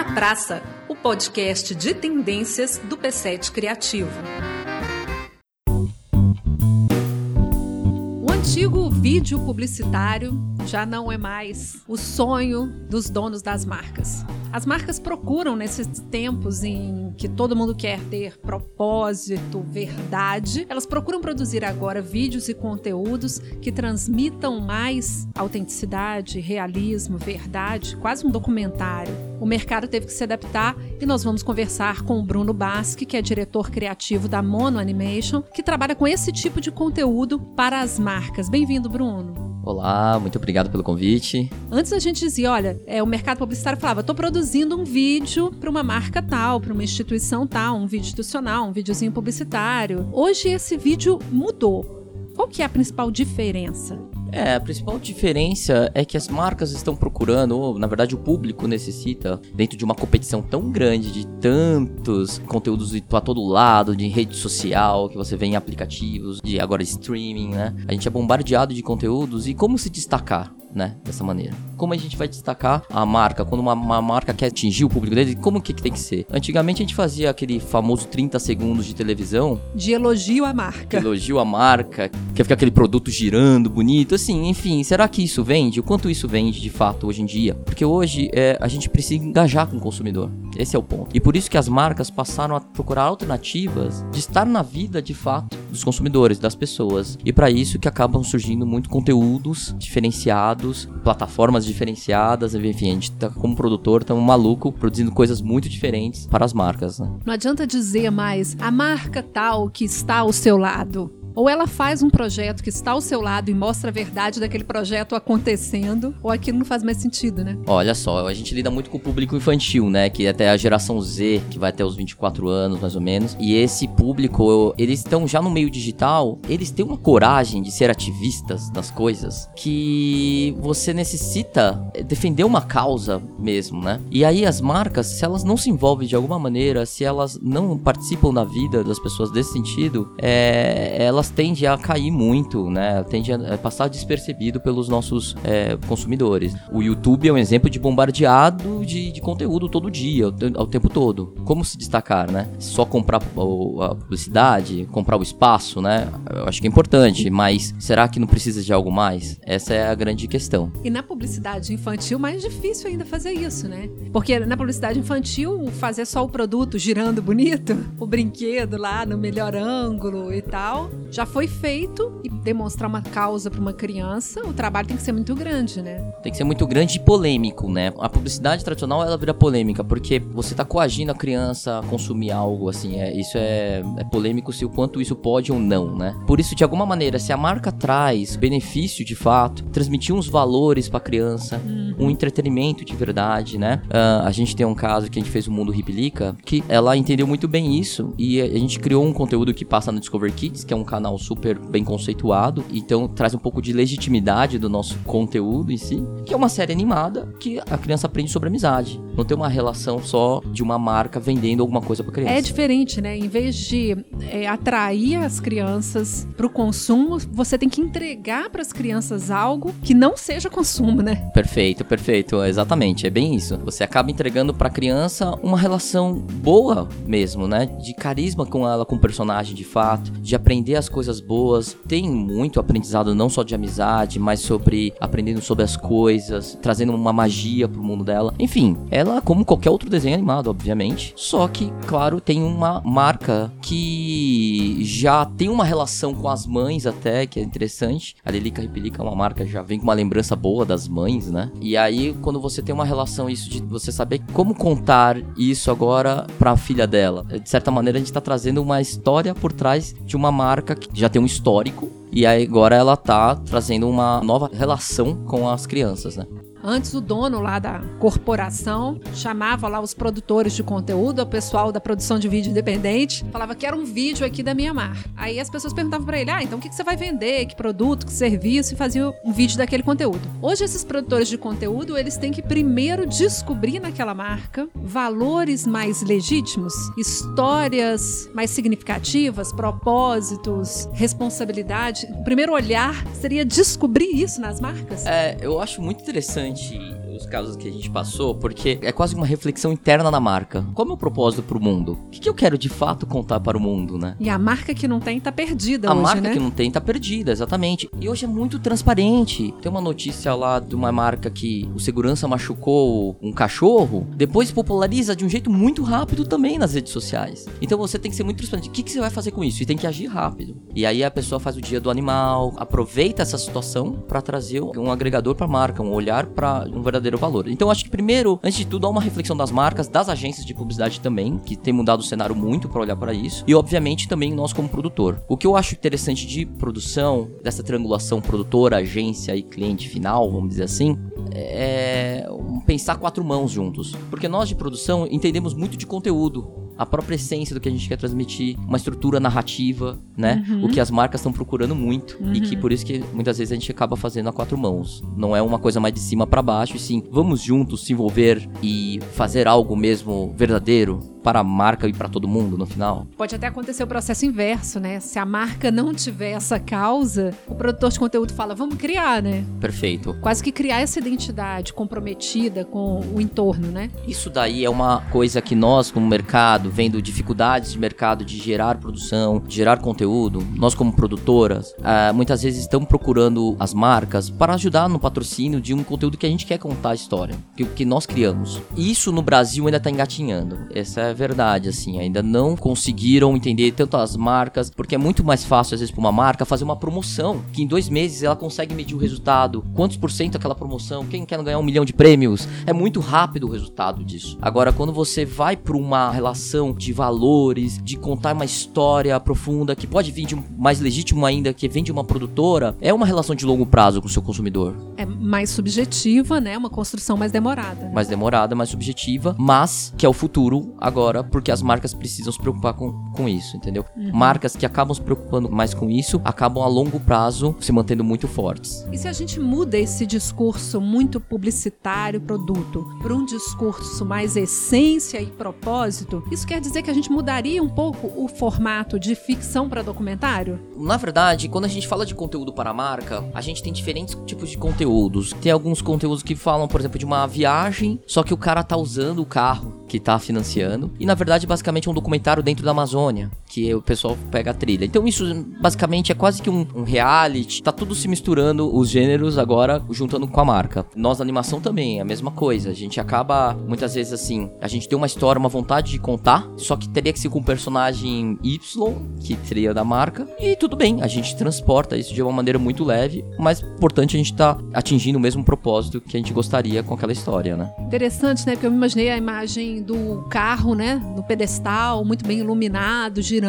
na Praça, o podcast de tendências do P7 Criativo. O antigo vídeo publicitário já não é mais o sonho dos donos das marcas. As marcas procuram nesses tempos em que todo mundo quer ter propósito, verdade, elas procuram produzir agora vídeos e conteúdos que transmitam mais autenticidade, realismo, verdade, quase um documentário. O mercado teve que se adaptar e nós vamos conversar com o Bruno Basque, que é diretor criativo da Mono Animation, que trabalha com esse tipo de conteúdo para as marcas. Bem-vindo, Bruno. Olá, muito obrigado pelo convite. Antes a gente dizia, olha, é, o mercado publicitário falava, estou produzindo um vídeo para uma marca tal, para uma instituição tal, um vídeo institucional, um videozinho publicitário. Hoje esse vídeo mudou. Qual que é a principal diferença? É, a principal diferença é que as marcas estão procurando, ou na verdade o público necessita, dentro de uma competição tão grande de tantos conteúdos para todo lado, de rede social, que você vê em aplicativos, de agora streaming, né? A gente é bombardeado de conteúdos e como se destacar? Né? Dessa maneira. Como a gente vai destacar a marca? Quando uma, uma marca quer atingir o público dele, como que, que tem que ser? Antigamente a gente fazia aquele famoso 30 segundos de televisão. De elogio à marca. elogio à marca, que fica aquele produto girando, bonito. Assim, enfim, será que isso vende? O quanto isso vende de fato hoje em dia? Porque hoje é, a gente precisa engajar com o consumidor. Esse é o ponto. E por isso que as marcas passaram a procurar alternativas de estar na vida de fato dos consumidores, das pessoas. E para isso que acabam surgindo muito conteúdos diferenciados, plataformas diferenciadas, enfim, a gente tá como produtor, estamos maluco produzindo coisas muito diferentes para as marcas. Né? Não adianta dizer mais a marca tal que está ao seu lado. Ou ela faz um projeto que está ao seu lado e mostra a verdade daquele projeto acontecendo, ou aquilo não faz mais sentido, né? Olha só, a gente lida muito com o público infantil, né? Que até a geração Z, que vai até os 24 anos, mais ou menos. E esse público, eles estão já no meio digital, eles têm uma coragem de ser ativistas das coisas que você necessita defender uma causa mesmo, né? E aí as marcas, se elas não se envolvem de alguma maneira, se elas não participam da vida das pessoas desse sentido, é, elas elas tendem a cair muito, né? Tendem a passar despercebido pelos nossos é, consumidores. O YouTube é um exemplo de bombardeado de, de conteúdo todo dia, ao, tempo todo. Como se destacar, né? Só comprar a publicidade, comprar o espaço, né? Eu acho que é importante, mas será que não precisa de algo mais? Essa é a grande questão. E na publicidade infantil, mais difícil ainda fazer isso, né? Porque na publicidade infantil, fazer só o produto girando bonito, o brinquedo lá no melhor ângulo e tal, já foi feito e demonstrar uma causa para uma criança, o trabalho tem que ser muito grande, né? Tem que ser muito grande e polêmico, né? A publicidade tradicional ela vira polêmica porque você tá coagindo a criança a consumir algo assim, é, isso é, é polêmico se o quanto isso pode ou não, né? Por isso, de alguma maneira, se a marca traz benefício de fato, transmitir uns valores para a criança, uhum. um entretenimento de verdade, né? Uh, a gente tem um caso que a gente fez o Mundo Riplica, que ela entendeu muito bem isso e a gente criou um conteúdo que passa no Discover Kids, que é um canal canal super bem conceituado, então traz um pouco de legitimidade do nosso conteúdo em si, que é uma série animada que a criança aprende sobre amizade. Não tem uma relação só de uma marca vendendo alguma coisa para criança. É diferente, né? Em vez de é, atrair as crianças para o consumo, você tem que entregar para as crianças algo que não seja consumo, né? Perfeito, perfeito, exatamente, é bem isso. Você acaba entregando para a criança uma relação boa mesmo, né? De carisma com ela, com o personagem de fato, de aprender as coisas boas. Tem muito aprendizado não só de amizade, mas sobre aprendendo sobre as coisas, trazendo uma magia pro mundo dela. Enfim, ela como qualquer outro desenho animado, obviamente. Só que, claro, tem uma marca que já tem uma relação com as mães até, que é interessante. A Lelica Repelica é uma marca já vem com uma lembrança boa das mães, né? E aí, quando você tem uma relação, isso de você saber como contar isso agora pra filha dela. De certa maneira, a gente tá trazendo uma história por trás de uma marca que já tem um histórico e aí agora ela tá trazendo uma nova relação com as crianças, né? Antes o dono lá da corporação chamava lá os produtores de conteúdo, o pessoal da produção de vídeo independente, falava que era um vídeo aqui da minha marca. Aí as pessoas perguntavam para ele: "Ah, então o que você vai vender? Que produto, que serviço?" e fazia um vídeo daquele conteúdo. Hoje esses produtores de conteúdo, eles têm que primeiro descobrir naquela marca valores mais legítimos, histórias mais significativas, propósitos, responsabilidade. O primeiro olhar seria descobrir isso nas marcas. É, eu acho muito interessante 一起 dos casos que a gente passou, porque é quase uma reflexão interna na marca. Qual é o meu propósito pro mundo? O que, que eu quero de fato contar para o mundo, né? E a marca que não tem tá perdida a hoje, marca né? que não tem tá perdida, exatamente. E hoje é muito transparente. Tem uma notícia lá de uma marca que o segurança machucou um cachorro, depois populariza de um jeito muito rápido também nas redes sociais. Então você tem que ser muito transparente. O que, que você vai fazer com isso? E tem que agir rápido. E aí a pessoa faz o dia do animal, aproveita essa situação para trazer um agregador para a marca, um olhar para um verdadeiro valor. Então acho que primeiro, antes de tudo, há uma reflexão das marcas, das agências de publicidade também, que tem mudado o cenário muito para olhar para isso, e obviamente também nós como produtor. O que eu acho interessante de produção, dessa triangulação produtora, agência e cliente final, vamos dizer assim, é pensar quatro mãos juntos. Porque nós de produção entendemos muito de conteúdo a própria essência do que a gente quer transmitir, uma estrutura narrativa, né? Uhum. O que as marcas estão procurando muito uhum. e que por isso que muitas vezes a gente acaba fazendo a quatro mãos. Não é uma coisa mais de cima para baixo, e sim, vamos juntos se envolver e fazer algo mesmo verdadeiro para a marca e para todo mundo no final. Pode até acontecer o processo inverso, né? Se a marca não tiver essa causa, o produtor de conteúdo fala, vamos criar, né? Perfeito. Quase que criar essa identidade comprometida com o entorno, né? Isso daí é uma coisa que nós, como mercado, vendo dificuldades de mercado de gerar produção, de gerar conteúdo, nós como produtoras, uh, muitas vezes estamos procurando as marcas para ajudar no patrocínio de um conteúdo que a gente quer contar a história, que, que nós criamos. E isso no Brasil ainda está engatinhando. Essa é verdade, assim, ainda não conseguiram entender tanto as marcas, porque é muito mais fácil, às vezes, para uma marca fazer uma promoção, que em dois meses ela consegue medir o resultado, quantos por cento aquela promoção, quem quer ganhar um milhão de prêmios, é muito rápido o resultado disso. Agora, quando você vai para uma relação de valores, de contar uma história profunda, que pode vir de um, mais legítimo ainda, que vem de uma produtora, é uma relação de longo prazo com o seu consumidor. É mais subjetiva, né? Uma construção mais demorada. Mais demorada, mais subjetiva, mas que é o futuro agora agora, porque as marcas precisam se preocupar com, com isso, entendeu? Uhum. Marcas que acabam se preocupando mais com isso, acabam a longo prazo se mantendo muito fortes. E se a gente muda esse discurso muito publicitário, produto, para um discurso mais essência e propósito, isso quer dizer que a gente mudaria um pouco o formato de ficção para documentário? Na verdade, quando a gente fala de conteúdo para a marca, a gente tem diferentes tipos de conteúdos. Tem alguns conteúdos que falam, por exemplo, de uma viagem, só que o cara tá usando o carro que tá financiando. E na verdade, basicamente, é um documentário dentro da Amazônia, que o pessoal pega a trilha. Então, isso basicamente é quase que um, um reality, tá tudo se misturando os gêneros agora, juntando com a marca. Nós na animação também, é a mesma coisa. A gente acaba, muitas vezes, assim, a gente tem uma história, uma vontade de contar, só que teria que ser com um personagem Y, que seria da marca, e tudo bem, a gente transporta isso de uma maneira muito leve, mas importante a gente tá atingindo o mesmo propósito que a gente gostaria com aquela história, né? Interessante, né? Porque eu me imaginei a imagem do carro, né? No pedestal, muito bem iluminado, girando.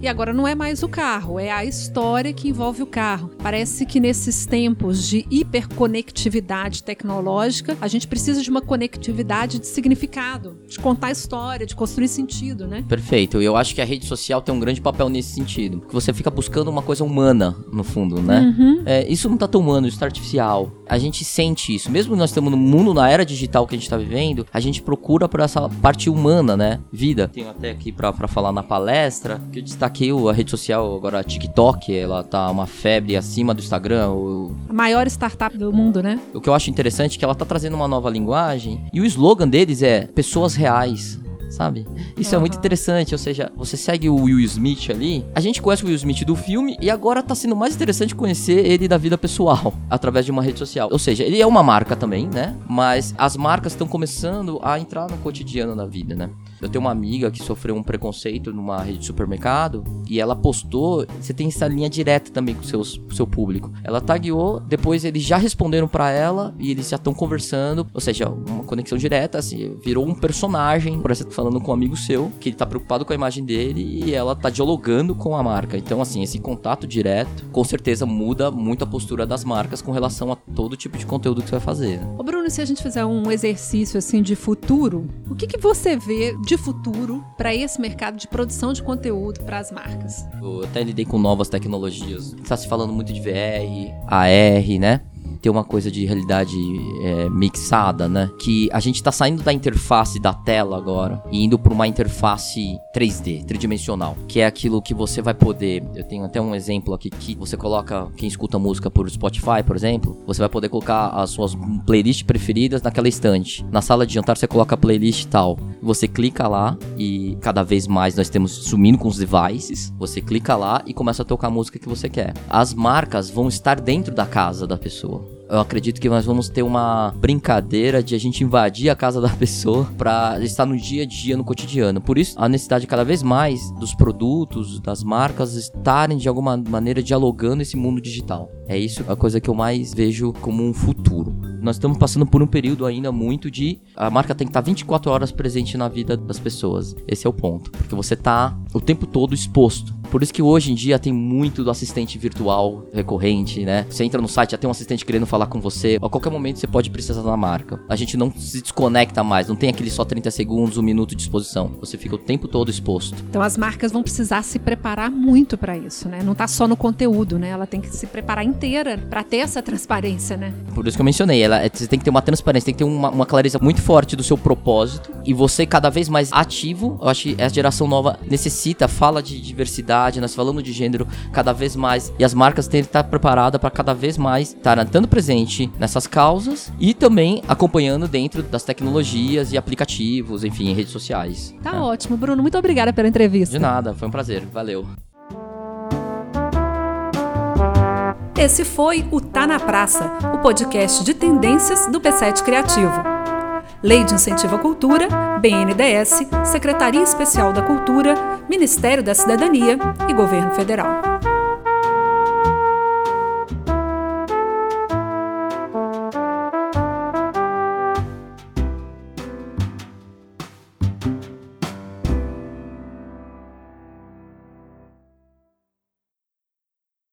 E agora não é mais o carro, é a história que envolve o carro. Parece que nesses tempos de hiperconectividade tecnológica, a gente precisa de uma conectividade de significado, de contar história, de construir sentido, né? Perfeito. Eu acho que a rede social tem um grande papel nesse sentido. Porque você fica buscando uma coisa humana, no fundo, né? Uhum. É, isso não tá tão humano, isso tá artificial. A gente sente isso. Mesmo nós estamos no mundo, na era digital que a gente tá vivendo, a gente procura por essa parte humana, né? vida. Tenho até aqui pra falar na palestra, que eu destaquei a rede social, agora a TikTok, ela tá uma febre acima do Instagram. O... A maior startup do mundo, né? O que eu acho interessante é que ela tá trazendo uma nova linguagem, e o slogan deles é pessoas reais sabe? Isso uhum. é muito interessante, ou seja, você segue o Will Smith ali, a gente conhece o Will Smith do filme e agora tá sendo mais interessante conhecer ele da vida pessoal, através de uma rede social. Ou seja, ele é uma marca também, né? Mas as marcas estão começando a entrar no cotidiano da vida, né? Eu tenho uma amiga que sofreu um preconceito numa rede de supermercado e ela postou. Você tem essa linha direta também com o seu público. Ela tagueou, depois eles já responderam para ela e eles já estão conversando. Ou seja, uma conexão direta, assim, virou um personagem. Por exemplo, falando com um amigo seu, que ele tá preocupado com a imagem dele e ela tá dialogando com a marca. Então, assim, esse contato direto com certeza muda muito a postura das marcas com relação a todo tipo de conteúdo que você vai fazer. Ô Bruno, se a gente fizer um exercício assim de futuro, o que, que você vê de futuro para esse mercado de produção de conteúdo para as marcas? Eu até lidei com novas tecnologias. Está se falando muito de VR, AR, né? Ter uma coisa de realidade é, mixada, né? Que a gente tá saindo da interface da tela agora e indo para uma interface 3D, tridimensional, que é aquilo que você vai poder. Eu tenho até um exemplo aqui que você coloca quem escuta música por Spotify, por exemplo, você vai poder colocar as suas playlists preferidas naquela estante. Na sala de jantar você coloca a playlist tal. Você clica lá e cada vez mais nós temos sumindo com os devices. Você clica lá e começa a tocar a música que você quer. As marcas vão estar dentro da casa da pessoa eu acredito que nós vamos ter uma brincadeira de a gente invadir a casa da pessoa para estar no dia a dia, no cotidiano. Por isso, a necessidade cada vez mais dos produtos, das marcas estarem de alguma maneira dialogando esse mundo digital. É isso a coisa que eu mais vejo como um futuro. Nós estamos passando por um período ainda muito de a marca tem que estar 24 horas presente na vida das pessoas. Esse é o ponto, porque você está o tempo todo exposto por isso que hoje em dia tem muito do assistente virtual recorrente, né? Você entra no site, já tem um assistente querendo falar com você. A qualquer momento você pode precisar da marca. A gente não se desconecta mais, não tem aquele só 30 segundos, um minuto de exposição. Você fica o tempo todo exposto. Então as marcas vão precisar se preparar muito para isso, né? Não tá só no conteúdo, né? Ela tem que se preparar inteira para ter essa transparência, né? Por isso que eu mencionei, ela, você tem que ter uma transparência, tem que ter uma, uma clareza muito forte do seu propósito e você cada vez mais ativo. Eu acho que essa geração nova necessita, fala de diversidade nós falamos de gênero cada vez mais e as marcas têm que estar preparadas para cada vez mais estar estando presente nessas causas e também acompanhando dentro das tecnologias e aplicativos, enfim, redes sociais. Tá é. ótimo, Bruno. Muito obrigada pela entrevista. De nada, foi um prazer. Valeu. Esse foi o Tá na Praça, o podcast de tendências do P7 Criativo. Lei de Incentivo à Cultura, BNDES, Secretaria Especial da Cultura, Ministério da Cidadania e Governo Federal.